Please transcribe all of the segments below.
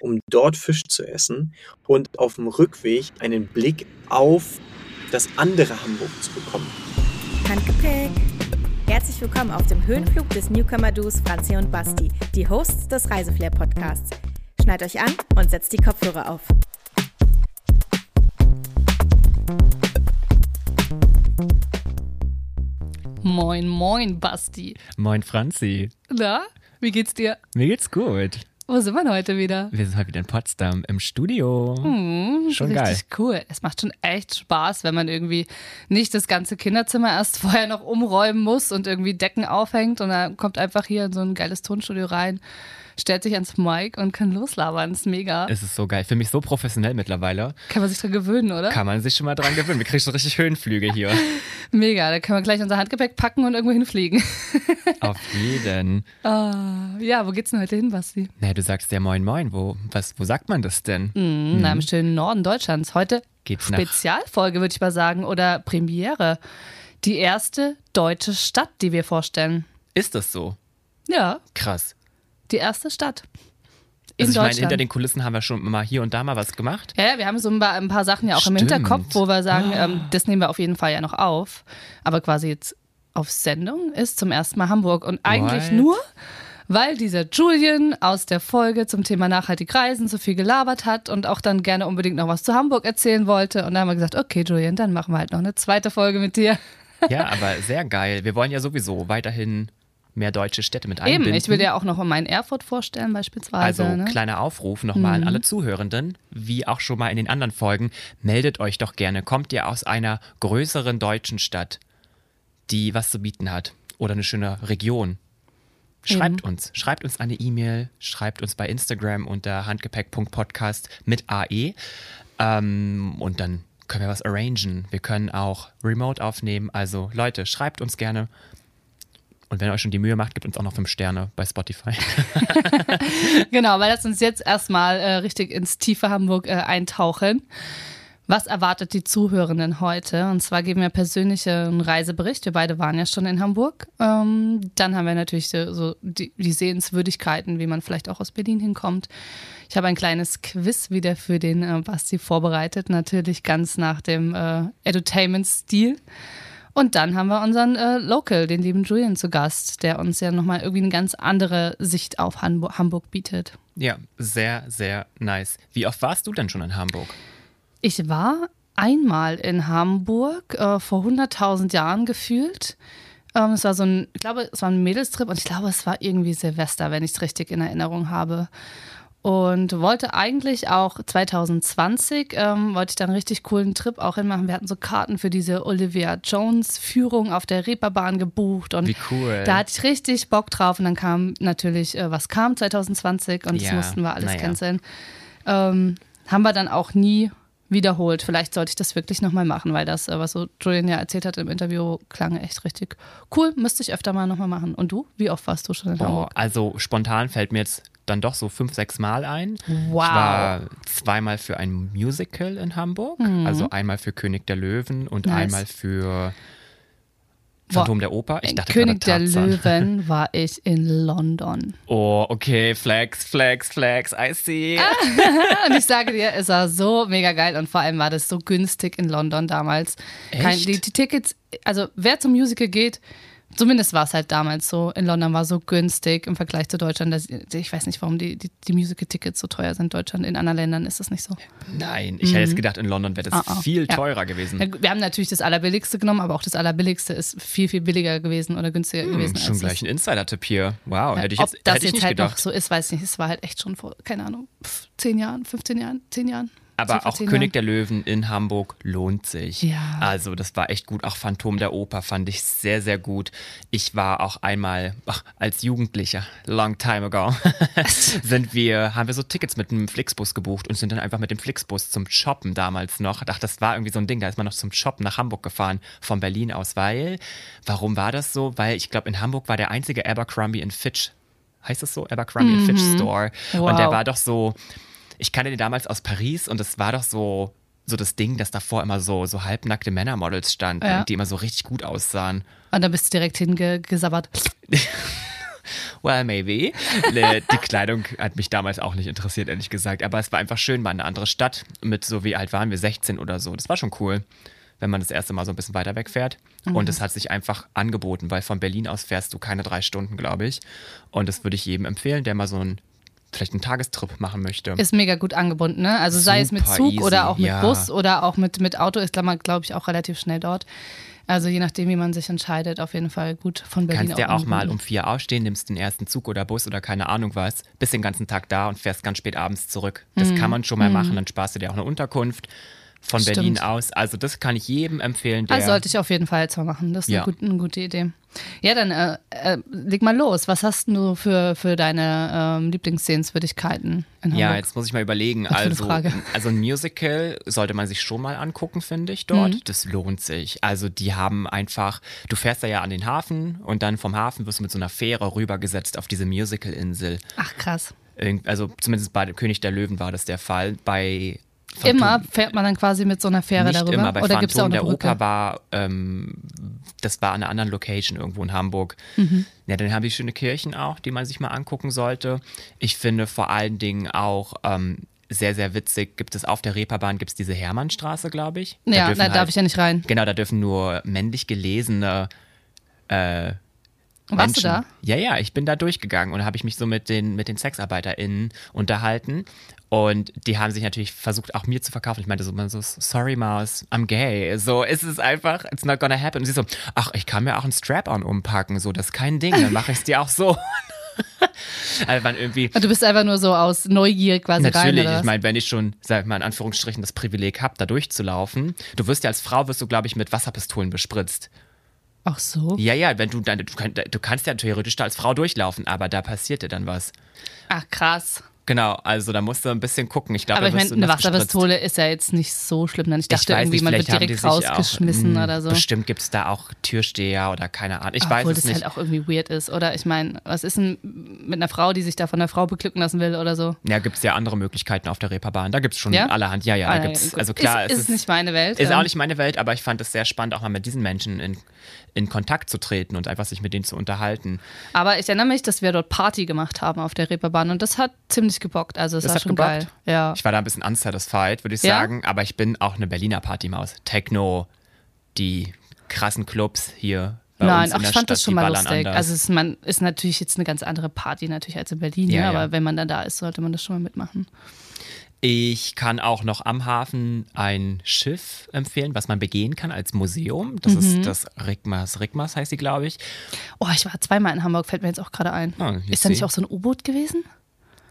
um dort Fisch zu essen und auf dem Rückweg einen Blick auf das andere Hamburg zu bekommen. Handgepäck! Herzlich willkommen auf dem Höhenflug des Newcomer-Duos Franzi und Basti, die Hosts des Reiseflair-Podcasts. Schneid euch an und setzt die Kopfhörer auf. Moin, moin, Basti. Moin, Franzi. Na, wie geht's dir? Mir geht's gut. Wo sind wir denn heute wieder? Wir sind heute wieder in Potsdam im Studio. Hm, Schon richtig geil. cool. Es macht schon echt Spaß, wenn man irgendwie nicht das ganze Kinderzimmer erst vorher noch umräumen muss und irgendwie Decken aufhängt und dann kommt einfach hier in so ein geiles Tonstudio rein, stellt sich ans Mic und kann loslabern. Das ist mega. Es ist so geil. Für mich so professionell mittlerweile. Kann man sich dran gewöhnen, oder? Kann man sich schon mal dran gewöhnen. Wir kriegen schon richtig Höhenflüge hier. Mega. Da können wir gleich unser Handgepäck packen und irgendwo hinfliegen. Auf jeden. Ah, ja, wo geht's denn heute hin, Basti? Na, du sagst ja Moin Moin. Wo, was, wo sagt man das denn? Mhm. Na, im schönen Norden Deutschlands. Heute Geht's Spezialfolge, würde ich mal sagen, oder Premiere. Die erste deutsche Stadt, die wir vorstellen. Ist das so? Ja, Krass. Die erste Stadt. In Also ich meine, hinter den Kulissen haben wir schon mal hier und da mal was gemacht. ja, ja, wir haben so ein paar, ein paar Sachen ja auch im Stimmt. Hinterkopf, wo wir sagen, ähm, das nehmen wir auf jeden Fall ja noch auf. Aber quasi jetzt auf Sendung ist zum ersten Mal Hamburg. Und eigentlich What? nur, weil dieser Julian aus der Folge zum Thema nachhaltig reisen so viel gelabert hat und auch dann gerne unbedingt noch was zu Hamburg erzählen wollte. Und dann haben wir gesagt, okay, Julian, dann machen wir halt noch eine zweite Folge mit dir. Ja, aber sehr geil. Wir wollen ja sowieso weiterhin mehr deutsche Städte mit einbinden. Eben, ich will dir auch noch mal in Erfurt vorstellen beispielsweise. Also ne? kleiner Aufruf nochmal an alle Zuhörenden, wie auch schon mal in den anderen Folgen, meldet euch doch gerne. Kommt ihr aus einer größeren deutschen Stadt, die was zu bieten hat oder eine schöne Region? Schreibt uns, schreibt uns eine E-Mail, schreibt uns bei Instagram unter handgepäck.podcast mit AE ähm, und dann können wir was arrangen. Wir können auch remote aufnehmen. Also Leute, schreibt uns gerne. Und wenn ihr euch schon die Mühe macht, gebt uns auch noch fünf Sterne bei Spotify. Genau, weil lass uns jetzt erstmal äh, richtig ins tiefe Hamburg äh, eintauchen. Was erwartet die Zuhörenden heute? Und zwar geben wir persönlich einen Reisebericht. Wir beide waren ja schon in Hamburg. Ähm, dann haben wir natürlich so, die, die Sehenswürdigkeiten, wie man vielleicht auch aus Berlin hinkommt. Ich habe ein kleines Quiz wieder für den äh, Basti vorbereitet, natürlich ganz nach dem äh, Edutainment-Stil. Und dann haben wir unseren äh, Local, den lieben Julian, zu Gast, der uns ja nochmal irgendwie eine ganz andere Sicht auf Hamburg, Hamburg bietet. Ja, sehr, sehr nice. Wie oft warst du denn schon in Hamburg? Ich war einmal in Hamburg, äh, vor 100.000 Jahren gefühlt. Ähm, es war so ein, ich glaube, es war ein Mädelstrip und ich glaube, es war irgendwie Silvester, wenn ich es richtig in Erinnerung habe. Und wollte eigentlich auch 2020, ähm, wollte ich dann einen richtig coolen Trip auch hinmachen. Wir hatten so Karten für diese Olivia Jones Führung auf der Reeperbahn gebucht und Wie cool. da hatte ich richtig Bock drauf und dann kam natürlich, äh, was kam 2020 und das Ja, mussten wir alles naja. canceln. Ähm, haben wir dann auch nie wiederholt. Vielleicht sollte ich das wirklich nochmal machen, weil das, äh, was so Julian ja erzählt hat im Interview, klang echt richtig cool. Müsste ich öfter mal nochmal machen. Und du? Wie oft warst du schon in Hamburg? also spontan fällt mir jetzt dann doch so fünf, sechs Mal ein. Wow. Ich war zweimal für ein Musical in Hamburg, also einmal für König der Löwen und Mhm. Nice. einmal für Phantom der Oper. Ich dachte König der. Löwen war ich in London. Oh, okay, Flex, Flex, Flex, I see. Ah. Und ich sage dir, es war so mega geil und vor allem war das so günstig in London damals. Kein, die, die Tickets, also wer zum Musical geht, zumindest war es halt damals so, in London war so günstig im Vergleich zu Deutschland. Das, ich weiß nicht, warum die, die, die Musical-Tickets so teuer sind in Deutschland. In anderen Ländern ist das nicht so. Nein, ich hätte jetzt gedacht, in London wäre das Ah, ah. viel Ja. teurer gewesen. Ja, wir haben natürlich das Allerbilligste genommen, aber auch das Allerbilligste ist viel, viel billiger gewesen oder günstiger gewesen. Hm, Schon als gleich ein Insider-Tipp hier. Wow, hätte ich Ob jetzt, das hätte ich jetzt nicht halt noch gedacht. so ist, weiß ich nicht. Es war halt echt schon vor, keine Ahnung, pf, zehn Jahren, 15 Jahren, 10 Jahren. Aber auch König der Löwen in Hamburg lohnt sich. Ja. Also das war echt gut. Auch Phantom der Oper fand ich sehr, sehr gut. Ich war auch einmal ach, als Jugendlicher, long time ago, sind wir, haben wir so Tickets mit einem Flixbus gebucht und sind dann einfach mit dem Flixbus zum Shoppen damals noch. Ach, das war irgendwie so ein Ding, da ist man noch zum Shoppen nach Hamburg gefahren, von Berlin aus, weil, warum war das so? Weil ich glaube, in Hamburg war der einzige Abercrombie Fitch heißt es so? Abercrombie Fitch Store. Und der Wow. war doch so, ich kannte den damals aus Paris und es war doch so, so das Ding, dass davor immer so, so halbnackte Männermodels standen, Ja. die immer so richtig gut aussahen. Und dann bist du direkt hingesabbert. well, maybe. Ne, Die Kleidung hat mich damals auch nicht interessiert, ehrlich gesagt. Aber es war einfach schön, mal in eine andere Stadt mit so wie alt waren wir, 16 oder so. Das war schon cool, wenn man das erste Mal so ein bisschen weiter wegfährt. Und es hat sich einfach angeboten, weil von Berlin aus fährst du keine drei Stunden, glaube ich. Und das würde ich jedem empfehlen, der mal so einen, vielleicht einen Tagestrip machen möchte. Ist mega gut angebunden, ne? Also sei es mit Zug easy, oder auch mit ja. Bus oder auch mit, mit Auto ist man, glaube ich, auch relativ schnell dort. Also je nachdem, wie man sich entscheidet, auf jeden Fall gut von Berlin kannst ja auch mal um vier aufstehen, nimmst den ersten Zug oder Bus oder keine Ahnung was, bist den ganzen Tag da und fährst ganz spät abends zurück. Das kann man schon mal machen, dann sparst du dir auch eine Unterkunft von Stimmt. Berlin aus. Also das kann ich jedem empfehlen, der Also sollte ich auf jeden Fall jetzt mal machen. Das ist Ja. eine, gute, eine gute Idee. Ja, dann äh, äh, leg mal los. Was hast du für, für deine ähm, Lieblingssehenswürdigkeiten in Hamburg? Ja, jetzt muss ich mal überlegen. Also, also ein Musical sollte man sich schon mal angucken, finde ich dort. Mhm. Das lohnt sich. Also die haben einfach, du fährst da ja an den Hafen und dann vom Hafen wirst du mit so einer Fähre rübergesetzt auf diese Musical-Insel. Ach krass. Also zumindest bei König der Löwen war das der Fall. Bei Phantom- Immer fährt man dann quasi mit so einer Fähre nicht darüber? immer. Bei Oder gibt es auch eine der Brücke? Oper war, ähm, das war an einer anderen Location irgendwo in Hamburg. Mhm. Ja, dann haben die schöne Kirchen auch, die man sich mal angucken sollte. Ich finde vor allen Dingen auch ähm, sehr, sehr witzig, gibt es auf der Reeperbahn, gibt es diese Hermannstraße, glaube ich. ja, da darf halt- ich ja nicht rein. Genau, da dürfen nur männlich gelesene Warst Menschen. du da? Ja, ja, ich bin da durchgegangen und habe ich mich so mit den, mit den SexarbeiterInnen unterhalten. Und die haben sich natürlich versucht, auch mir zu verkaufen. Ich meinte so, so, sorry Maus, I'm gay. So, ist es einfach, it's not gonna happen. Und sie so, ach, ich kann mir auch ein Strap-on umpacken. So, das ist kein Ding, dann mache ich es dir auch so. also man irgendwie, Du bist einfach nur so aus Neugier quasi rein, Natürlich, was? ich meine, wenn ich schon, sag mal in Anführungsstrichen, das Privileg habe, da durchzulaufen, du wirst ja als Frau, wirst du, glaube ich, mit Wasserpistolen bespritzt. Ach so? Ja, ja, wenn du dann, du, kann, du kannst ja theoretisch da als Frau durchlaufen, aber da passiert dir dann was. Ach krass. Genau, also da musst du ein bisschen gucken. Ich glaube, Aber ich meine, eine. Wasserpistole ist ja jetzt nicht so schlimm. Denn ich Ich dachte weiß irgendwie, nicht, man wird direkt rausgeschmissen auch, mh, oder so. Bestimmt gibt es da auch Türsteher oder keine Ahnung. Ich Obwohl weiß es das nicht. halt auch irgendwie weird ist. Oder ich meine, was ist denn mit einer Frau, die sich da von einer Frau beglücken lassen will oder so? ja, gibt es ja andere Möglichkeiten auf der Reeperbahn. Da gibt es schon Ja? allerhand. Ja, ja, Ah, da gibt's, gut. also klar, ist, es ist nicht meine Welt. Ist ähm, auch nicht meine Welt, aber ich fand es sehr spannend, auch mal mit diesen Menschen in, in Kontakt zu treten und einfach sich mit denen zu unterhalten. Aber ich erinnere mich, dass wir dort Party gemacht haben auf der Reeperbahn und das hat ziemlich gebockt. Also es Das war hat schon gebockt? geil. Ja. Ich war da ein bisschen unsatisfied, würde ich Ja? sagen, aber ich bin auch eine Berliner Partymaus. Techno, die krassen Clubs hier Nein, ach, ich fand Stadt, das schon mal lustig. anders. Also es ist, man, ist natürlich jetzt eine ganz andere Party natürlich als in Berlin, Ja, ne? aber ja. wenn man dann da ist, sollte man das schon mal mitmachen. Ich kann auch noch am Hafen ein Schiff empfehlen, was man begehen kann als Museum. Das Mhm. ist das Rigmas. Rigmas heißt sie, glaube ich. Oh, ich war zweimal in Hamburg, fällt mir jetzt auch gerade ein. Ah, ist da nicht auch so ein U-Boot gewesen?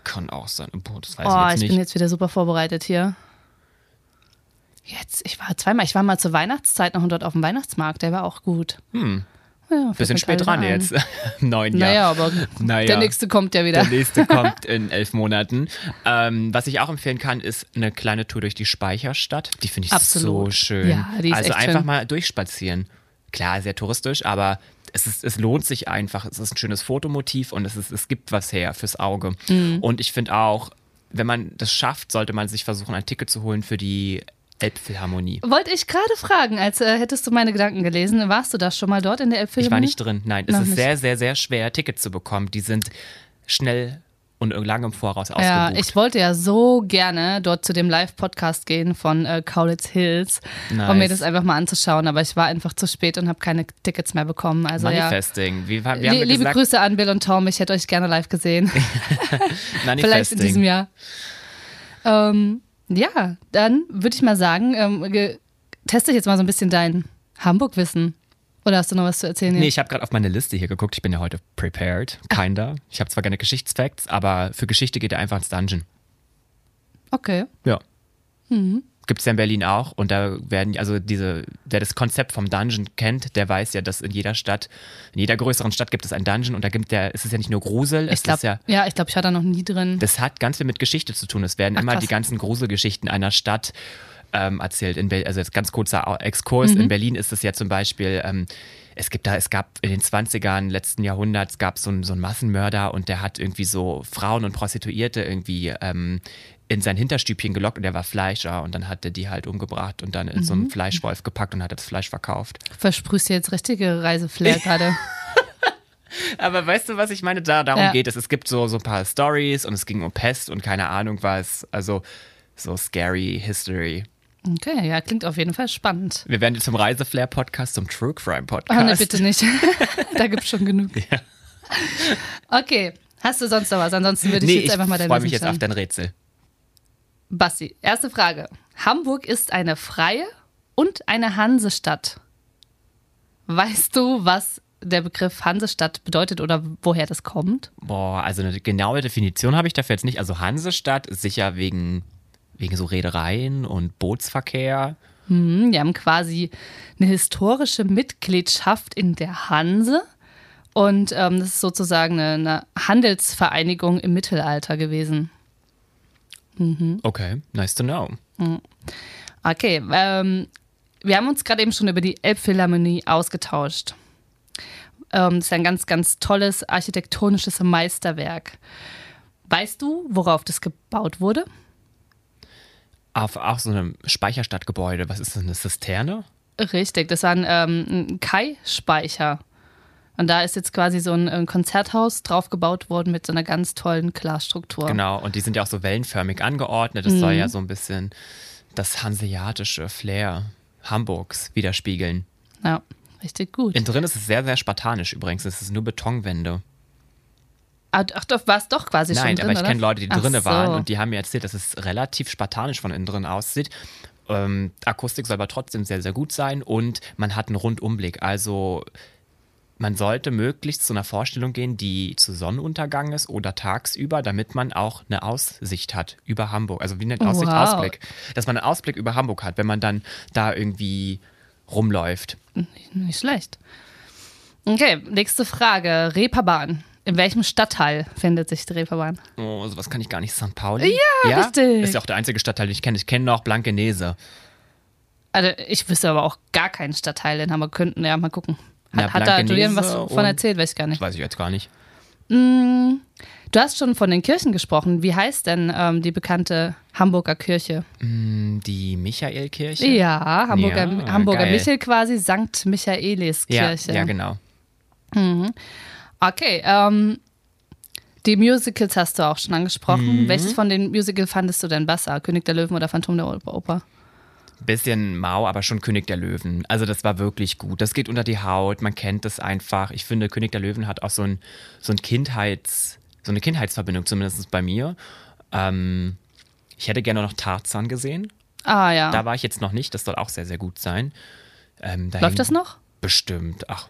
Kann auch sein. Boah, das weiß Oh, ich ich bin jetzt wieder super vorbereitet hier. Jetzt, ich war zweimal, ich war mal zur Weihnachtszeit noch und dort auf dem Weihnachtsmarkt, der war auch gut. Hm. Ja, Bisschen spät dran ein. jetzt. Im neuen Jahr. Naja, aber Naja. der nächste kommt ja wieder. Der nächste kommt in elf Monaten. Ähm, was ich auch empfehlen kann, ist eine kleine Tour durch die Speicherstadt. Die finde ich Absolut. so schön. Ja, die ist also echt einfach schön. mal durchspazieren. Klar, sehr touristisch, aber es, ist, es lohnt sich einfach. Es ist ein schönes Fotomotiv und es, ist, es gibt was her fürs Auge. Mhm. Und ich finde auch, wenn man das schafft, sollte man sich versuchen, ein Ticket zu holen für die Elbphilharmonie. Wollte ich gerade fragen, als äh, hättest du meine Gedanken gelesen. Warst du da schon mal dort in der Ich Elbphilharmonie? war nicht drin. Nein, es Noch ist nicht. sehr, sehr, sehr schwer, Tickets zu bekommen. Die sind schnell und lange im Voraus ausgebucht. Ja, ich wollte ja so gerne dort zu dem Live-Podcast gehen von äh, Kaulitz Hills, um Nice. mir das einfach mal anzuschauen, aber ich war einfach zu spät und habe keine Tickets mehr bekommen. Also ja. Manifesting. Wie, wir haben Lie- ja Liebe Grüße an Bill und Tom, ich hätte euch gerne live gesehen. Vielleicht in diesem Jahr. Ähm, ja, dann würde ich mal sagen, ähm, teste ich jetzt mal so ein bisschen dein Hamburg-Wissen. Oder hast du noch was zu erzählen? Nee, ich habe gerade auf meine Liste hier geguckt. Ich bin ja heute prepared. Kinder. Ich habe zwar keine Geschichtsfacts, aber für Geschichte geht er einfach ins Dungeon. okay. Ja. Mhm. Gibt es ja in Berlin auch. Und da werden, also diese, wer das Konzept vom Dungeon kennt, der weiß ja, dass in jeder Stadt, in jeder größeren Stadt gibt es einen Dungeon und da gibt der, es ist ja nicht nur Grusel, es Ich glaube, ist ja. ja, ich glaube, ich war da noch nie drin. Das hat ganz viel mit Geschichte zu tun. Es werden Ach, immer krass. die ganzen Gruselgeschichten einer Stadt ähm, erzählt. In also jetzt ganz kurzer Exkurs. Mhm. In Berlin ist es ja zum Beispiel, ähm, es gibt da, es gab in den 20ern letzten Jahrhunderts gab so es so einen Massenmörder und der hat irgendwie so Frauen und Prostituierte irgendwie ähm, in sein Hinterstübchen gelockt und der war Fleischer und dann hat er die halt umgebracht und dann in Mhm. so einen Fleischwolf gepackt und hat das Fleisch verkauft. Versprühst du jetzt richtige Reiseflair gerade? Aber weißt du, was ich meine? Da, darum Ja. geht es. Es gibt so, so ein paar Stories und es ging um Pest und keine Ahnung was. Also so scary History. Okay, ja, klingt auf jeden Fall spannend. Wir werden jetzt zum Reiseflair-Podcast, zum True Crime-Podcast. Oh, ne, bitte nicht. da gibt's schon genug. Okay, hast du sonst noch was? Ansonsten würde ich Nee, jetzt ich einfach mal deine freue mich jetzt auf dein Rätsel. Basti, erste Frage. Hamburg ist eine freie und eine Hansestadt. Weißt du, was der Begriff Hansestadt bedeutet oder woher das kommt? Boah, also eine genaue Definition habe ich dafür jetzt nicht. Also Hansestadt ist sicher wegen, wegen so Reedereien und Bootsverkehr. Hm, Wir haben quasi eine historische Mitgliedschaft in der Hanse. Und ähm, das ist sozusagen eine, eine Handelsvereinigung im Mittelalter gewesen. Okay, nice to know. Okay, ähm, wir haben uns gerade eben schon über die Elbphilharmonie ausgetauscht. Ähm, das ist ein ganz, ganz tolles architektonisches Meisterwerk. Weißt du, worauf das gebaut wurde? Auf auch so einem Speicherstadtgebäude. Was ist das, eine Zisterne? Richtig, das war ein, ähm, ein Kai-Speicher. Und da ist jetzt quasi so ein, ein Konzerthaus drauf gebaut worden mit so einer ganz tollen Glasstruktur. Genau, und die sind ja auch so wellenförmig angeordnet. Das soll ja so ein bisschen das hanseatische Flair Hamburgs widerspiegeln. Ja, richtig gut. Innen drin ist es sehr, sehr spartanisch übrigens. Es ist nur Betonwände. Ach, doch, war es doch quasi schon Nein, drin, aber ich kenne Leute, die drinnen so. waren und die haben mir erzählt, dass es relativ spartanisch von innen drin aussieht. Ähm, Akustik soll aber trotzdem sehr, sehr gut sein und man hat einen Rundumblick. Also man sollte möglichst zu einer Vorstellung gehen, die zu Sonnenuntergang ist oder tagsüber, damit man auch eine Aussicht hat über Hamburg. Also wie nennt Aussicht? Wow. Ausblick. Dass man einen Ausblick über Hamburg hat, wenn man dann da irgendwie rumläuft. Nicht schlecht. Okay, nächste Frage. Reeperbahn. In welchem Stadtteil findet sich die Reeperbahn? Oh, sowas kann ich gar nicht. St. Pauli? Ja, richtig. Ist ja auch der einzige Stadtteil, den ich kenne. Ich kenne noch Blankenese. Also, ich wüsste aber auch gar keinen Stadtteil in Hamburg. Könnten ja mal gucken. Hat, Ja, hat da Julian was von erzählt? Weiß ich gar nicht. Weiß ich jetzt gar nicht. Du hast schon von den Kirchen gesprochen. Wie heißt denn ähm, die bekannte Hamburger Kirche? Die Michaelkirche? Ja, Hamburger, Ja, Hamburger geil. Michel quasi, Sankt ja, Michaeliskirche. ja, genau. Okay, ähm, die Musicals hast du auch schon angesprochen. Mhm. Welches von den Musicals fandest du denn besser? König der Löwen oder Phantom der Oper? Bisschen mau, aber schon König der Löwen. Also das war wirklich gut. Das geht unter die Haut, man kennt es einfach. Ich finde, König der Löwen hat auch so ein, so ein Kindheits, so eine Kindheitsverbindung, zumindest bei mir. Ähm, ich hätte gerne noch Tarzan gesehen. Ah ja. Da war ich jetzt noch nicht. Das soll auch sehr, sehr gut sein. Ähm, Läuft das noch? Bestimmt. Ach,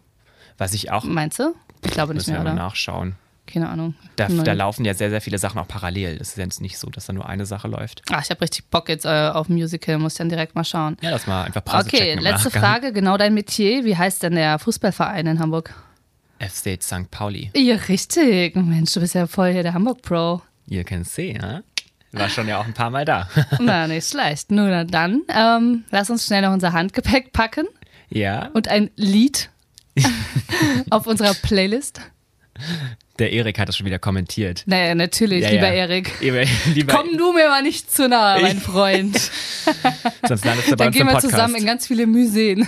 was ich auch, Meinst du? Ich glaube nicht mehr, mal oder? nachschauen. Keine Ahnung. Da, da laufen ja sehr, sehr viele Sachen auch parallel. Das ist jetzt nicht so, dass da nur eine Sache läuft. Ah, ich habe richtig Bock jetzt äh, auf Musical, muss dann direkt mal schauen. Ja, das mal einfach Pause Okay, letzte Nachgang. Frage, genau dein Metier. Wie heißt denn der Fußballverein in Hamburg? FC St. Pauli. Ja, richtig. Mensch, du bist ja voll hier der Hamburg-Pro. Ihr kennt sie, ja? War schon ja auch ein paar Mal da. Na, nicht schlecht. Nun dann, ähm, lass uns schnell noch unser Handgepäck packen ja, und ein Lied auf unserer Playlist. Der Erik hat das schon wieder kommentiert. Naja, natürlich, Ja, lieber ja. Erik. Lieber, lieber, Komm du mir mal nicht zu nahe, mein Freund. sonst landest du bei Dann uns gehen wir zusammen in ganz viele Museen.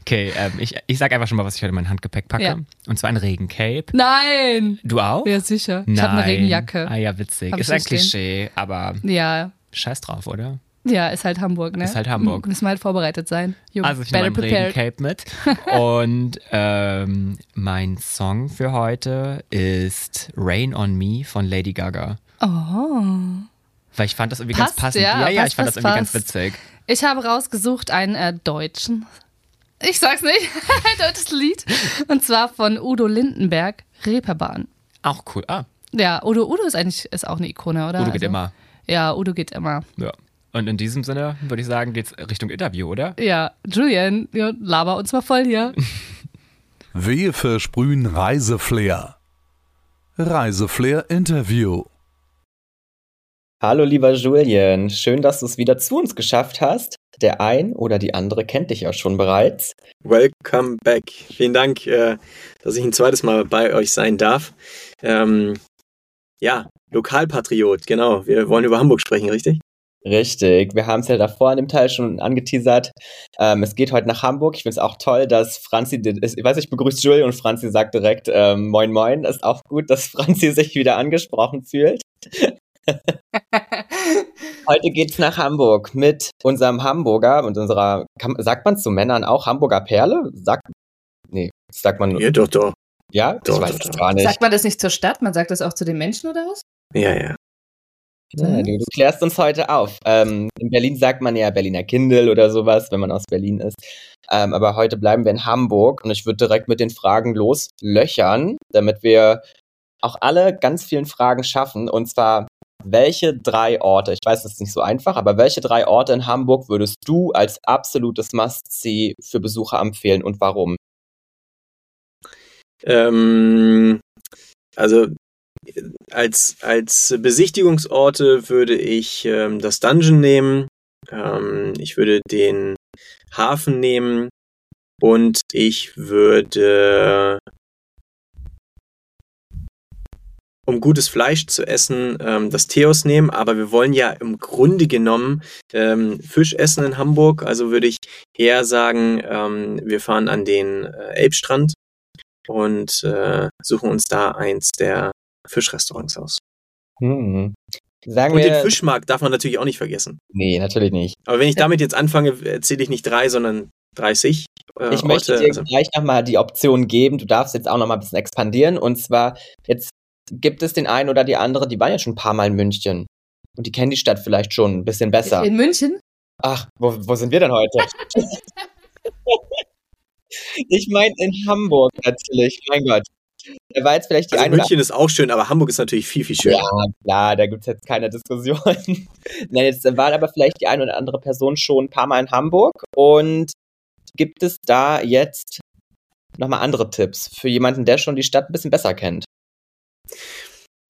okay, ähm, ich, ich sag einfach schon mal, was ich heute in mein Handgepäck packe. Ja. Und zwar ein Regencape. Nein! Du auch? Ja, sicher. Ich habe eine Nein. Regenjacke. Ah ja, witzig. Hab ist ein stehen. Klischee, aber Ja, scheiß drauf, oder? Ja, ist halt Hamburg, ne? Ist halt Hamburg. Müssen wir halt vorbereitet sein. Junge, Also ich nehme mein. Regencape mit. Und ähm, mein Song für heute ist Rain on Me von Lady Gaga. Oh. Weil ich fand das irgendwie ganz Passt, passend. ja, ja, ja, passt, ich fand das passt, irgendwie ganz witzig. Ich habe rausgesucht einen äh, deutschen. Ich sag's nicht. ein deutsches Lied. Und zwar von Udo Lindenberg, Reeperbahn. Auch cool. Ah, Ja, Udo, Udo ist eigentlich ist auch eine Ikone, oder? Udo geht Also- immer. Ja, Udo geht immer. Ja. Und in diesem Sinne würde ich sagen, geht's Richtung Interview, oder? Ja, Julian, ja, laber uns mal voll hier. Wir versprühen Reiseflair. Reiseflair Interview. Hallo lieber Julian, schön, dass du es wieder zu uns geschafft hast. Der ein oder die andere kennt dich ja schon bereits. Welcome back. Vielen Dank, äh, dass ich ein zweites Mal bei euch sein darf. Ähm, ja, Lokalpatriot, genau. Wir wollen über Hamburg sprechen, richtig? Richtig, wir haben es ja davor in dem Teil schon angeteasert. Ähm, es geht heute nach Hamburg. Ich finde es auch toll, dass Franzi, ich weiß, ich begrüße Julie und Franzi sagt direkt ähm, Moin Moin. Ist auch gut, dass Franzi sich wieder angesprochen fühlt. heute geht's nach Hamburg mit unserem Hamburger und unserer, kann, sagt man zu Männern auch Hamburger Perle? Sagt, nee, sagt man. Ja, doch, doch. Ja, doch, ich weiß doch, es doch. gar nicht. Sagt man das nicht zur Stadt? Man sagt das auch zu den Menschen oder was? Ja, ja. Ja, du, du klärst uns heute auf. Ähm, in Berlin sagt man ja Berliner Kindle oder sowas, wenn man aus Berlin ist. Ähm, aber heute bleiben wir in Hamburg und ich würde direkt mit den Fragen loslöchern, damit wir auch alle ganz vielen Fragen schaffen. Und zwar, welche drei Orte, ich weiß, das ist nicht so einfach, aber welche drei Orte in Hamburg würdest du als absolutes Must-See für Besucher empfehlen und warum? Ähm, also als, als Besichtigungsorte würde ich ähm, das Dungeon nehmen. Ähm, ich würde den Hafen nehmen und ich würde, um gutes Fleisch zu essen, ähm, das Theos nehmen. Aber wir wollen ja im Grunde genommen ähm, Fisch essen in Hamburg. Also würde ich eher sagen, ähm, wir fahren an den äh, Elbstrand und äh, suchen uns da eins der Fischrestaurants aus. Hm. Sagen Und wir, den Fischmarkt darf man natürlich auch nicht vergessen. Nee, natürlich nicht. Aber wenn ich damit jetzt anfange, erzähle ich nicht drei, sondern 30. Äh, Ich möchte Orte. dir Also, gleich nochmal die Option geben. Du darfst jetzt auch nochmal ein bisschen expandieren. Und zwar, jetzt gibt es den einen oder die andere, die waren ja schon ein paar Mal in München. Und die kennen die Stadt vielleicht schon ein bisschen besser. In München? Ach, wo, wo sind wir denn heute? ich meine in Hamburg natürlich. Mein Gott. Da war jetzt vielleicht die also eine München ist auch schön, aber Hamburg ist natürlich viel, viel schöner. Ja, klar, da gibt's jetzt keine Diskussion. Nein, jetzt war aber vielleicht die eine oder andere Person schon ein paar Mal in Hamburg. Und gibt es da jetzt nochmal andere Tipps für jemanden, der schon die Stadt ein bisschen besser kennt?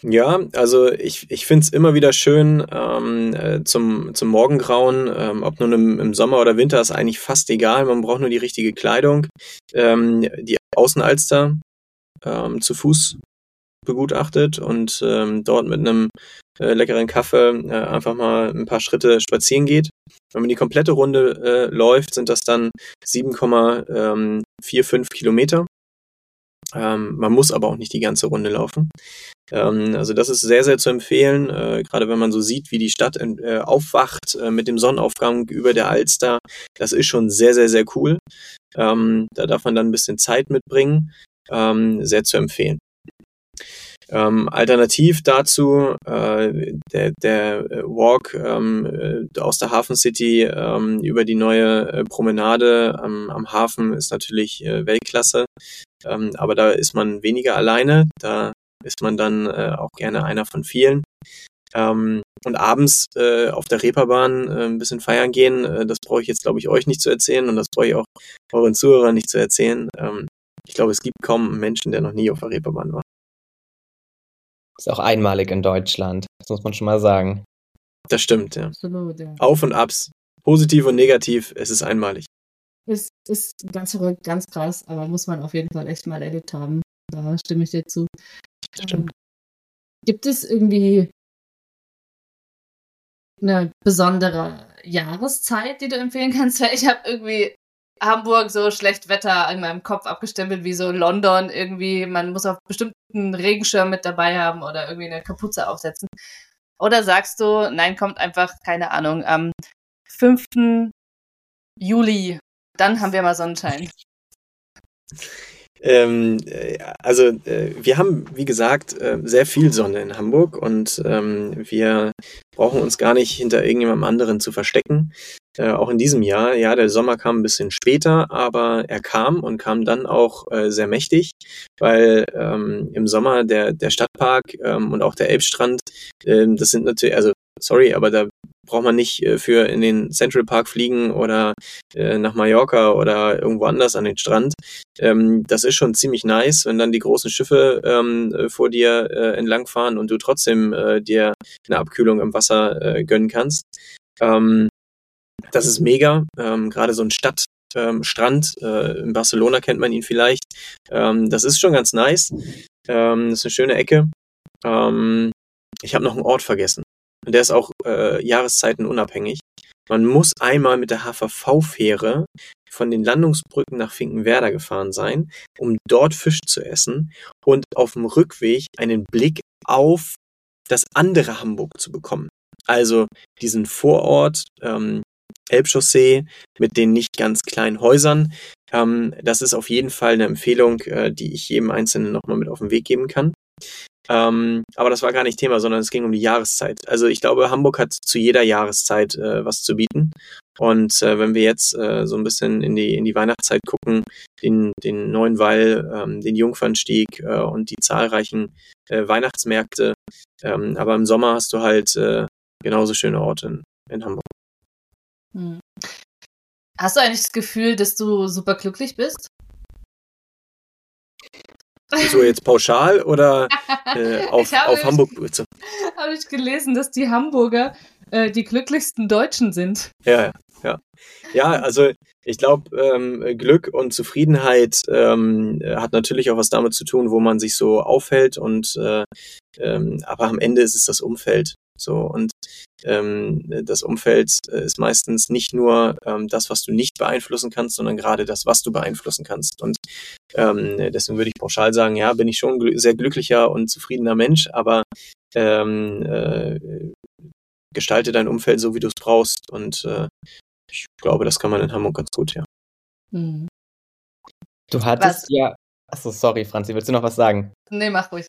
Ja, also ich, ich finde es immer wieder schön ähm, äh, zum, zum Morgengrauen, ähm, ob nun im, im Sommer oder Winter, ist eigentlich fast egal, man braucht nur die richtige Kleidung. Ähm, die Außenalster ähm, zu Fuß begutachtet und ähm, dort mit einem äh, leckeren Kaffee äh, einfach mal ein paar Schritte spazieren geht. Wenn man die komplette Runde äh, läuft, sind das dann 7,45 Kilometer. Ähm, man muss aber auch nicht die ganze Runde laufen. Ähm, also das ist sehr, sehr zu empfehlen, äh, gerade wenn man so sieht, wie die Stadt äh, aufwacht äh, mit dem Sonnenaufgang über der Alster. Das ist schon sehr, sehr, sehr cool. Ähm, da darf man dann ein bisschen Zeit mitbringen. Ähm, sehr zu empfehlen. Ähm, alternativ dazu äh, der, der Walk ähm, äh, aus der Hafen City ähm, über die neue äh, Promenade am, am Hafen ist natürlich äh, Weltklasse. Ähm, aber da ist man weniger alleine. Da ist man dann äh, auch gerne einer von vielen. Ähm, und abends äh, auf der Reeperbahn äh, ein bisschen feiern gehen, äh, das brauche ich jetzt, glaube ich, euch nicht zu erzählen und das brauche ich auch euren Zuhörern nicht zu erzählen. Ähm, ich glaube, es gibt kaum einen Menschen, der noch nie auf der Reeperbahn war. Ist auch einmalig in Deutschland. Das muss man schon mal sagen. Das stimmt, ja. Absolut, ja. Auf und abs. Positiv und negativ, es ist einmalig. Ist, ist ganz verrückt, ganz krass, aber muss man auf jeden Fall echt mal erlebt haben. Da stimme ich dir zu. Stimmt. Gibt es irgendwie eine besondere Jahreszeit, die du empfehlen kannst? Weil ich habe irgendwie Hamburg so schlecht Wetter in meinem Kopf abgestempelt, wie so London irgendwie. Man muss auf bestimmten Regenschirm mit dabei haben oder irgendwie eine Kapuze aufsetzen. Oder sagst du, nein, kommt einfach, keine Ahnung, am 5. Juli, dann haben wir mal Sonnenschein. Ähm, äh, also äh, wir haben, wie gesagt, äh, sehr viel Sonne in Hamburg und ähm, wir brauchen uns gar nicht hinter irgendjemandem anderen zu verstecken. Äh, auch in diesem Jahr, ja, der Sommer kam ein bisschen später, aber er kam und kam dann auch äh, sehr mächtig, weil ähm, im Sommer der, der Stadtpark ähm, und auch der Elbstrand, ähm, das sind natürlich, also sorry, aber da braucht man nicht äh, für in den Central Park fliegen oder äh, nach Mallorca oder irgendwo anders an den Strand. Ähm, das ist schon ziemlich nice, wenn dann die großen Schiffe ähm, äh, vor dir äh, entlangfahren und du trotzdem dir eine Abkühlung im Wasser gönnen kannst. Ähm, das ist mega. Gerade so ein Stadt, ähm, Strand, äh, in Barcelona kennt man ihn vielleicht. Ähm, das ist schon ganz nice. Ähm, das ist eine schöne Ecke. Ich habe noch einen Ort vergessen. Und der ist auch äh, jahreszeitenunabhängig. Man muss einmal mit der HVV-Fähre von den Landungsbrücken nach Finkenwerder gefahren sein, um dort Fisch zu essen und auf dem Rückweg einen Blick auf das andere Hamburg zu bekommen. Also diesen Vorort, ähm, Elbchaussee mit den nicht ganz kleinen Häusern. Ähm, das ist auf jeden Fall eine Empfehlung, äh, die ich jedem Einzelnen nochmal mit auf den Weg geben kann. Ähm, aber das war gar nicht Thema, sondern es ging um die Jahreszeit. Also ich glaube, Hamburg hat zu jeder Jahreszeit äh, was zu bieten. Und äh, wenn wir jetzt äh, so ein bisschen in die, in die Weihnachtszeit gucken, den, den neuen Wall, ähm, den Jungfernstieg äh, und die zahlreichen äh, Weihnachtsmärkte, ähm, aber im Sommer hast du halt äh, genauso schöne Orte in, in Hamburg. Hm. Hast du eigentlich das Gefühl, dass du super glücklich bist? So jetzt pauschal oder äh, auf, auf Hamburg bezogen? Habe ich gelesen, dass die Hamburger äh, die glücklichsten Deutschen sind. Ja, ja. Ja, also ich glaube, ähm, Glück und Zufriedenheit ähm, hat natürlich auch was damit zu tun, wo man sich so aufhält und äh, ähm, aber am Ende ist es das Umfeld. So und ähm, das Umfeld äh, ist meistens nicht nur ähm, das, was du nicht beeinflussen kannst, sondern gerade das, was du beeinflussen kannst. Und ähm, deswegen würde ich pauschal sagen, ja, bin ich schon gl sehr glücklicher und zufriedener Mensch, aber ähm, äh, gestalte dein Umfeld so, wie du es brauchst. Und äh, ich glaube, das kann man in Hamburg ganz gut, ja. Mhm. Du hattest was? ja. Achso, sorry, Franzi, willst du noch was sagen? Nee, mach ruhig.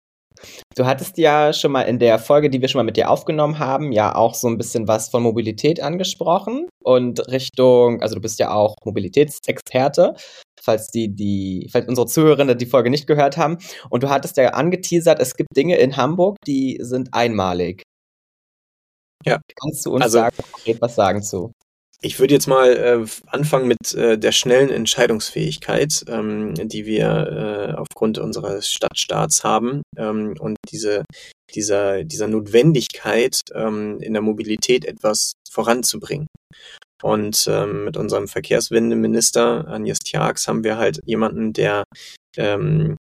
Du hattest ja schon mal in der Folge, die wir schon mal mit dir aufgenommen haben, ja auch so ein bisschen was von Mobilität angesprochen und Richtung, also du bist ja auch Mobilitätsexperte, falls die, die, falls unsere Zuhörerinnen die Folge nicht gehört haben. Und du hattest ja angeteasert, es gibt Dinge in Hamburg, die sind einmalig. Ja. Kannst du uns also, sagen, was sagen zu? Ich würde jetzt mal äh, anfangen mit äh, der schnellen Entscheidungsfähigkeit, ähm, die wir äh, aufgrund unseres Stadtstaats haben ähm, und diese, dieser, dieser Notwendigkeit, ähm, in der Mobilität etwas voranzubringen. Und ähm, mit unserem Verkehrswendeminister Agnes Tjax haben wir halt jemanden, der ähm,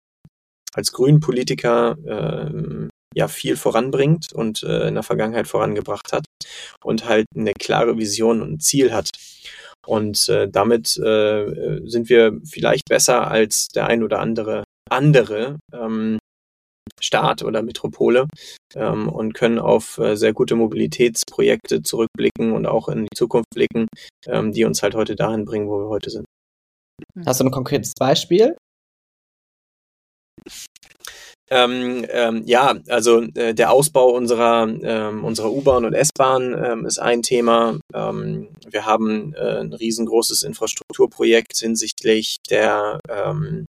als Grünpolitiker ähm, ja viel voranbringt und äh, in der Vergangenheit vorangebracht hat und halt eine klare Vision und ein Ziel hat. Und äh, damit äh, sind wir vielleicht besser als der ein oder andere andere ähm, Staat oder Metropole ähm, und können auf äh, sehr gute Mobilitätsprojekte zurückblicken und auch in die Zukunft blicken, ähm, die uns halt heute dahin bringen, wo wir heute sind. Hast du ein konkretes Beispiel? Ähm, ähm, ja, also äh, der Ausbau unserer, ähm, unserer U-Bahn und S-Bahn ähm, ist ein Thema. Ähm, wir haben äh, ein riesengroßes Infrastrukturprojekt hinsichtlich der, ähm,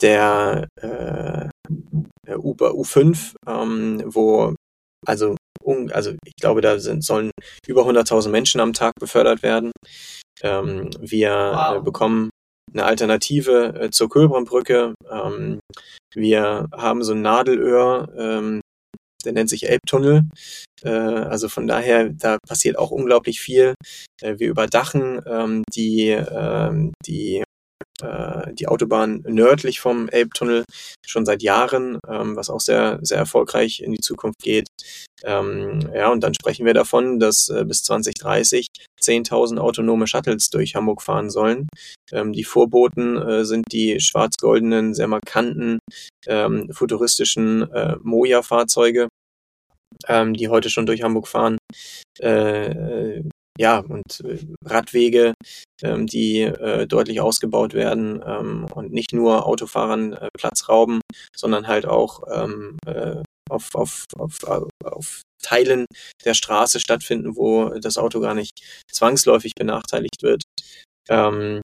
der äh, Uber U5, ähm, wo also, um, also ich glaube, da sind, sollen über 100.000 Menschen am Tag befördert werden. Ähm, wir äh, wow. äh, bekommen eine Alternative äh, zur Kölbrandbrücke. Ähm, wir haben so ein Nadelöhr, ähm, der nennt sich Elbtunnel. Äh, also von daher, da passiert auch unglaublich viel. Äh, wir überdachen ähm, die, ähm, die äh, die Autobahn nördlich vom Elbtunnel schon seit Jahren, ähm, was auch sehr, sehr erfolgreich in die Zukunft geht. Ähm, ja, und dann sprechen wir davon, dass äh, bis 2030 10.000 autonome Shuttles durch Hamburg fahren sollen. Ähm, die Vorboten äh, sind die schwarz-goldenen, sehr markanten, ähm, futuristischen äh, Moja-Fahrzeuge, ähm, die heute schon durch Hamburg fahren. Äh, ja, und äh, Radwege, ähm, die äh, deutlich ausgebaut werden ähm, und nicht nur Autofahrern äh, Platz rauben, sondern halt auch ähm, äh, auf, auf, auf, auf Teilen der Straße stattfinden, wo das Auto gar nicht zwangsläufig benachteiligt wird. Ähm,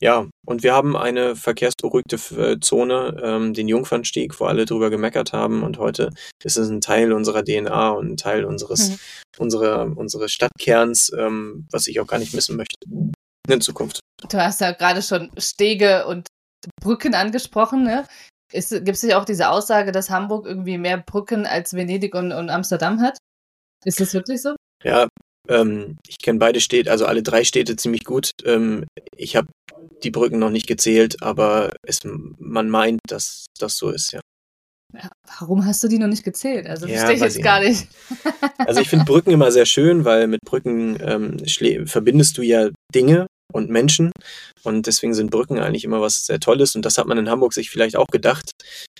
ja, und wir haben eine verkehrsberuhigte äh, Zone, ähm, den Jungfernstieg, wo alle drüber gemeckert haben. Und heute ist es ein Teil unserer DNA und ein Teil unseres, mhm. unserer, unseres Stadtkerns, ähm, was ich auch gar nicht missen möchte in Zukunft. Du hast ja gerade schon Stege und Brücken angesprochen, ne? Gibt es ja auch diese Aussage, dass Hamburg irgendwie mehr Brücken als Venedig und, und Amsterdam hat? Ist das wirklich so? Ja, ähm, ich kenne beide Städte, also alle drei Städte ziemlich gut. Ähm, ich habe die Brücken noch nicht gezählt, aber es, man meint, dass das so ist, ja. warum hast du die noch nicht gezählt? Also ja, verstehe ich jetzt gar nicht. Also ich finde Brücken immer sehr schön, weil mit Brücken ähm, verbindest du ja Dinge und Menschen. Und deswegen sind Brücken eigentlich immer was sehr Tolles. Und das hat man in Hamburg sich vielleicht auch gedacht.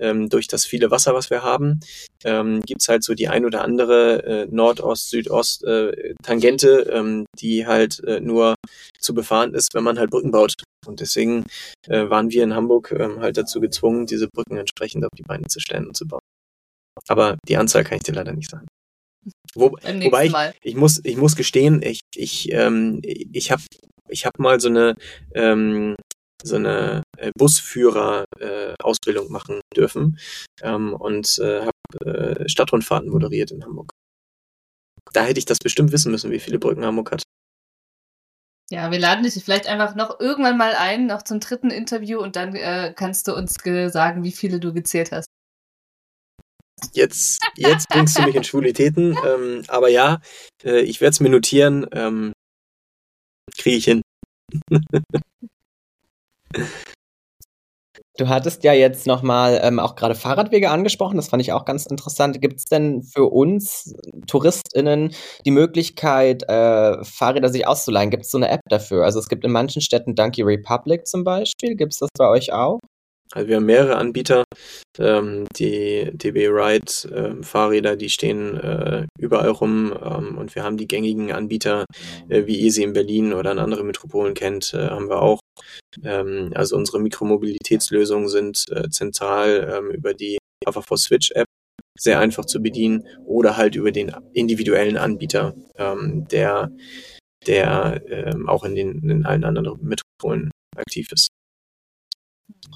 Ähm, durch das viele Wasser, was wir haben, ähm, gibt es halt so die ein oder andere äh, Nordost, Südost äh, Tangente, ähm, die halt äh, nur zu befahren ist, wenn man halt Brücken baut. Und deswegen äh, waren wir in Hamburg ähm, halt dazu gezwungen, diese Brücken entsprechend auf die Beine zu stellen und zu bauen. Aber die Anzahl kann ich dir leider nicht sagen. Wo, wobei ich, ich, muss, ich muss gestehen, ich, ich, ähm, ich habe ich hab mal so eine, ähm, so eine äh, Busführer-Ausbildung äh, machen dürfen ähm, und äh, habe äh, Stadtrundfahrten moderiert in Hamburg. Da hätte ich das bestimmt wissen müssen, wie viele Brücken Hamburg hat. Ja, wir laden dich vielleicht einfach noch irgendwann mal ein, noch zum dritten Interview und dann äh, kannst du uns sagen, wie viele du gezählt hast. Jetzt, jetzt bringst du mich in Schwulitäten. Ähm, aber ja, äh, ich werde es mir notieren. Ähm, Kriege ich hin. Du hattest ja jetzt nochmal ähm, auch gerade Fahrradwege angesprochen, das fand ich auch ganz interessant. Gibt es denn für uns TouristInnen die Möglichkeit, äh, Fahrräder sich auszuleihen? Gibt es so eine App dafür? Also es gibt in manchen Städten Donkey Republic zum Beispiel. Gibt es das bei euch auch? Also wir haben mehrere Anbieter. Ähm, die DB Ride äh, Fahrräder, die stehen äh, überall rum ähm, und wir haben die gängigen Anbieter, äh, wie ihr sie in Berlin oder in anderen Metropolen kennt, äh, haben wir auch. Ähm, also unsere Mikromobilitätslösungen sind äh, zentral ähm, über die HVV Switch App sehr einfach zu bedienen oder halt über den individuellen Anbieter, ähm, der, der ähm, auch in, den, in allen anderen Metropolen aktiv ist.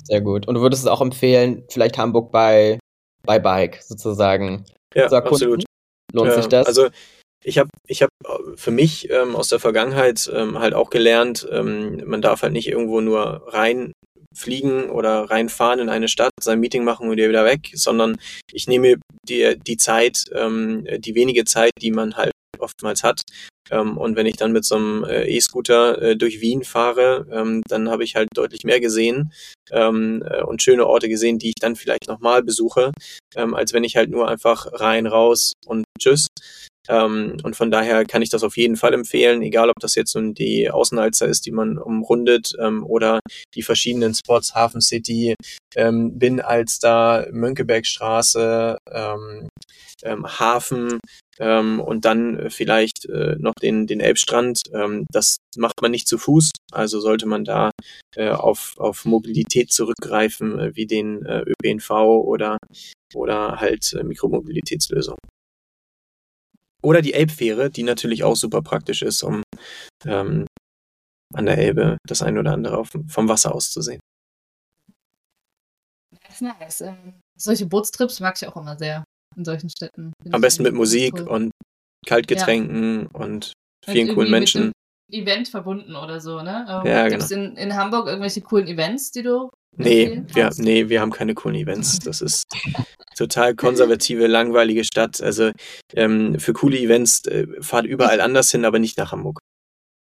Sehr gut. Und du würdest es auch empfehlen, vielleicht Hamburg bei, bei Bike sozusagen ja, zu absolut. Lohnt ja, sich das? Also ich habe ich hab für mich ähm, aus der Vergangenheit ähm, halt auch gelernt, ähm, man darf halt nicht irgendwo nur reinfliegen oder reinfahren in eine Stadt, sein Meeting machen und wieder weg, sondern ich nehme die, die Zeit, ähm, die wenige Zeit, die man halt oftmals hat, ähm, und wenn ich dann mit so einem äh, E-Scooter äh, durch Wien fahre, ähm, dann habe ich halt deutlich mehr gesehen ähm, äh, und schöne Orte gesehen, die ich dann vielleicht nochmal besuche, ähm, als wenn ich halt nur einfach rein, raus und tschüss. Ähm, und von daher kann ich das auf jeden Fall empfehlen, egal ob das jetzt nun die Außenalster ist, die man umrundet, ähm, oder die verschiedenen Spots, Hafen City, Bin Alster, Mönckebergstraße, ähm, Hafen, ähm, und dann äh, vielleicht äh, noch den, den Elbstrand. Ähm, das macht man nicht zu Fuß, also sollte man da äh, auf, auf Mobilität zurückgreifen, äh, wie den äh, ÖPNV oder, oder halt äh, Mikromobilitätslösungen. Oder die Elbfähre, die natürlich auch super praktisch ist, um ähm, an der Elbe das ein oder andere auf, vom Wasser aus zu sehen. Das ist nice. Ähm, solche Bootstrips mag ich auch immer sehr in solchen Städten. Am besten mit Musik cool. und Kaltgetränken ja. und vielen coolen Menschen. Event verbunden oder so, ne? Ähm, ja, Gibt es genau. in, in Hamburg irgendwelche coolen Events, die du Nee, wir, nee, wir haben keine coolen Events. Das ist total konservative, langweilige Stadt. Also ähm, für coole Events äh, fahrt überall anders hin, aber nicht nach Hamburg.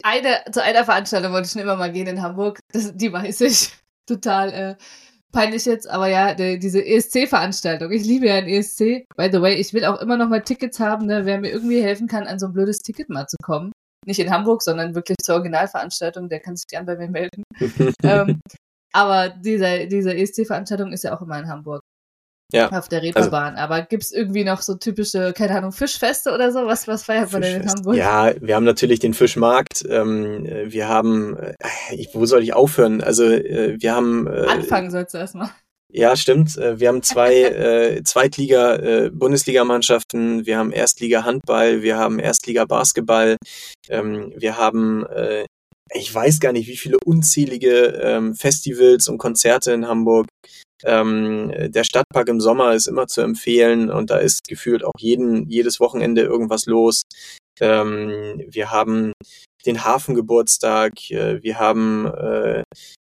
Eine, zu einer Veranstaltung wollte ich schon immer mal gehen in Hamburg. Das, die weiß ich. Total äh, peinlich jetzt, aber ja, die, diese ESC-Veranstaltung. Ich liebe ja ein ESC. By the way, ich will auch immer noch mal Tickets haben, ne, wer mir irgendwie helfen kann, an so ein blödes Ticket mal zu kommen. Nicht in Hamburg, sondern wirklich zur Originalveranstaltung, der kann sich gern bei mir melden. ähm, aber diese, diese ESC-Veranstaltung ist ja auch immer in Hamburg. Ja. Auf der also Reeperbahn. Also, Aber gibt's irgendwie noch so typische, keine Ahnung, Fischfeste oder so? Was, was feiert man denn in Hamburg? Ja, wir haben natürlich den Fischmarkt. Ähm, wir haben, äh, wo soll ich aufhören? Also, äh, wir haben. Äh, Anfangen sollst du erstmal. Ja, stimmt. Äh, wir haben zwei äh, Zweitliga-Bundesligamannschaften, äh, wir haben Erstliga-Handball, wir haben Erstliga-Basketball, ähm, wir haben äh, ich weiß gar nicht, wie viele unzählige ähm, Festivals und Konzerte in Hamburg. Ähm, der Stadtpark im Sommer ist immer zu empfehlen und da ist gefühlt auch jeden, jedes Wochenende irgendwas los. Ähm, wir haben den Hafengeburtstag, äh, wir haben äh,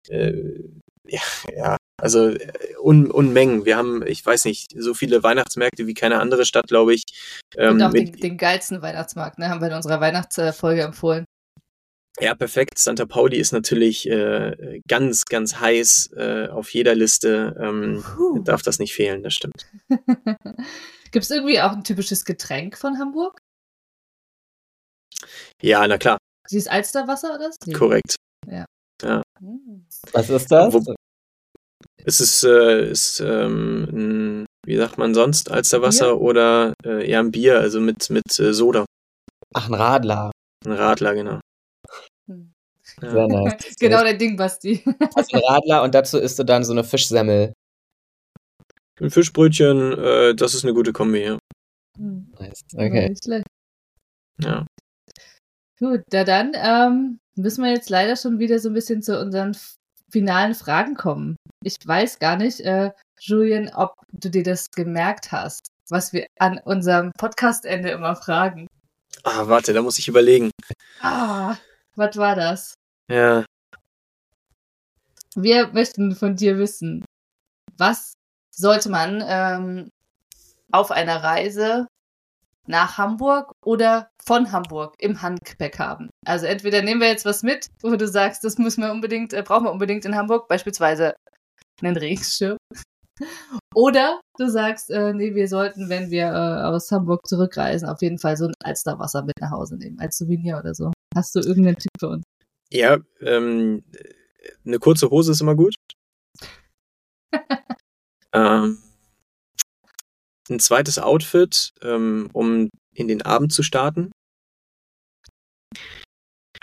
äh, ja, ja, also äh, Un Unmengen. Wir haben, ich weiß nicht, so viele Weihnachtsmärkte wie keine andere Stadt, glaube ich. Ähm, und auch den, den, geilsten Weihnachtsmarkt, ne? Haben wir in unserer Weihnachtsfolge empfohlen. Ja, perfekt. Santa Pauli ist natürlich äh, ganz, ganz heiß äh, auf jeder Liste. Ähm, darf das nicht fehlen, das stimmt. Gibt es irgendwie auch ein typisches Getränk von Hamburg? Ja, na klar. Dieses Alsterwasser oder? Nee. Korrekt. Ja. ja. Hm. Was ist das? Wo, es ist, äh, ist ähm, ein, wie sagt man sonst, Alsterwasser Bier? oder äh, eher ein Bier, also mit, mit äh, Soda. Ach, ein Radler. Ein Radler, genau. Hm. Sehr nice. genau der Ding, Basti. Also ein Radler und dazu isst du dann so eine Fischsemmel. Ein Fischbrötchen, äh, das ist eine gute Kombi, ja. Hm. Nice. Okay. Nicht schlecht. Ja. Gut, da dann ähm, müssen wir jetzt leider schon wieder so ein bisschen zu unseren finalen Fragen kommen. Ich weiß gar nicht, äh, Julian, ob du dir das gemerkt hast, was wir an unserem Podcastende immer fragen. Ah, warte, da muss ich überlegen. Ah, was war das? Ja. Wir möchten von dir wissen, was sollte man ähm, auf einer Reise nach Hamburg oder von Hamburg im Handgepäck haben. Also entweder nehmen wir jetzt was mit, wo du sagst, das müssen wir unbedingt, äh, brauchen wir unbedingt in Hamburg, beispielsweise einen Regenschirm. Oder du sagst, äh, nee, wir sollten, wenn wir äh, aus Hamburg zurückreisen, auf jeden Fall so ein Alsterwasser mit nach Hause nehmen, als Souvenir oder so. Hast du irgendeinen Tipp für uns? Ja, ähm, eine kurze Hose ist immer gut. ähm, ein zweites Outfit, ähm, um in den Abend zu starten.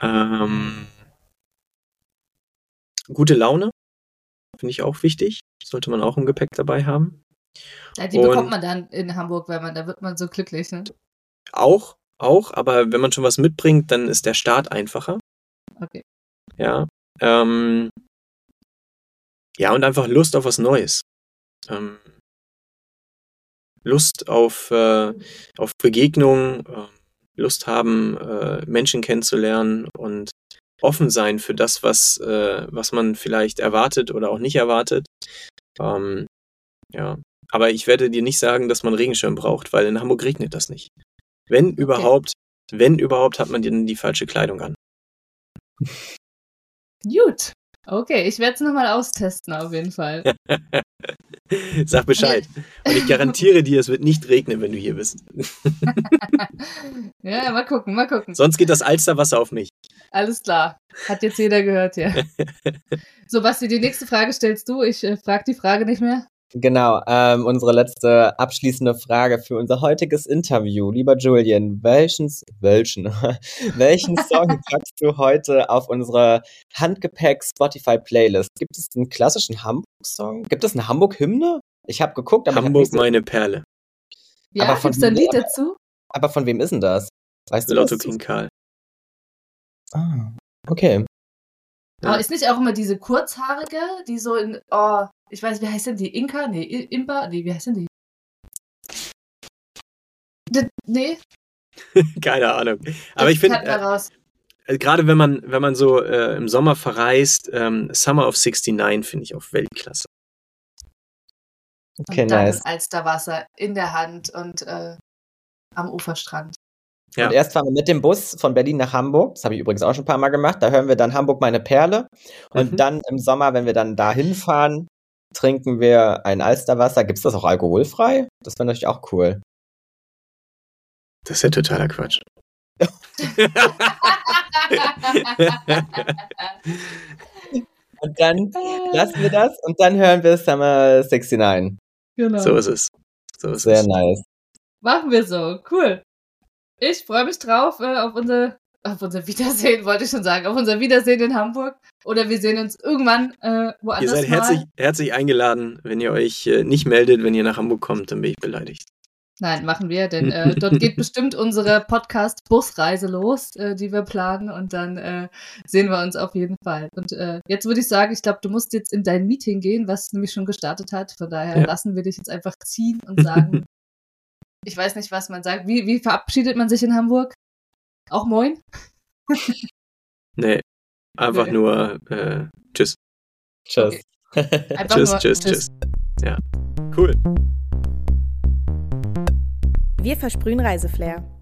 Ähm, gute Laune finde ich auch wichtig. Sollte man auch im Gepäck dabei haben. Ja, die Und bekommt man dann in Hamburg, weil man, da wird man so glücklich. Ne? Auch, auch, aber wenn man schon was mitbringt, dann ist der Start einfacher. Okay. Ja. Ähm, ja, und einfach Lust auf was Neues. Ähm, Lust auf, äh, auf Begegnung, äh, Lust haben, äh, Menschen kennenzulernen und offen sein für das, was, äh, was man vielleicht erwartet oder auch nicht erwartet. Ähm, ja. Aber ich werde dir nicht sagen, dass man Regenschirm braucht, weil in Hamburg regnet das nicht. Wenn okay. überhaupt, wenn überhaupt, hat man dir die falsche Kleidung an. Gut. Okay, ich werde es nochmal austesten, auf jeden Fall. Sag Bescheid. Und ich garantiere dir, es wird nicht regnen, wenn du hier bist. ja, mal gucken, mal gucken. Sonst geht das Alsterwasser auf mich. Alles klar. Hat jetzt jeder gehört, ja. so, Basti, die nächste Frage stellst du. Ich äh, frage die Frage nicht mehr. Genau, ähm, unsere letzte abschließende Frage für unser heutiges Interview. Lieber Julian, welchen, welchen, welchen Song packst du heute auf unsere Handgepäck-Spotify-Playlist? Gibt es einen klassischen Hamburg-Song? Gibt es eine Hamburg-Hymne? Ich habe geguckt, aber Hamburg, meine Perle. Ja, gibt es da ein Lied dazu? Aber von wem ist denn das? Weißt du Lotto? King Karl. Ah, okay. Ja. Aber ist nicht auch immer diese kurzhaarige, die so in, oh, ich weiß, wie heißt denn die? Inka? Nee, Impa? Nee, wie heißt denn die? D nee. Keine Ahnung. Aber ich finde, äh, äh, gerade wenn man, wenn man so äh, im Sommer verreist, ähm, Summer of 69 finde ich auf Weltklasse. Okay, und dann nice. Alsterwasser in der Hand und äh, am Uferstrand. Ja. Und erst fahren wir mit dem Bus von Berlin nach Hamburg. Das habe ich übrigens auch schon ein paar Mal gemacht. Da hören wir dann Hamburg meine Perle. Und mhm. dann im Sommer, wenn wir dann da hinfahren, trinken wir ein Alsterwasser. Gibt es das auch alkoholfrei? Das wäre natürlich auch cool. Das ist ja totaler Quatsch. und dann lassen wir das und dann hören wir Summer 69. Genau. So ist es. So ist Sehr es. nice. Machen wir so. Cool. Ich freue mich drauf äh, auf unser auf unser Wiedersehen, wollte ich schon sagen, auf unser Wiedersehen in Hamburg. Oder wir sehen uns irgendwann äh, woanders. Ihr seid herzlich, herzlich eingeladen. Wenn ihr euch äh, nicht meldet, wenn ihr nach Hamburg kommt, dann bin ich beleidigt. Nein, machen wir, denn äh, dort geht bestimmt unsere Podcast-Busreise los, äh, die wir planen und dann äh, sehen wir uns auf jeden Fall. Und äh, jetzt würde ich sagen, ich glaube, du musst jetzt in dein Meeting gehen, was nämlich schon gestartet hat. Von daher ja. lassen wir dich jetzt einfach ziehen und sagen, ich weiß nicht, was man sagt. Wie, wie verabschiedet man sich in Hamburg? Auch moin? nee, einfach nee. nur äh, tschüss. Tschüss. Okay. tschüss, tschüss, tschüss, tschüss. Ja, cool. Wir versprühen Reiseflair.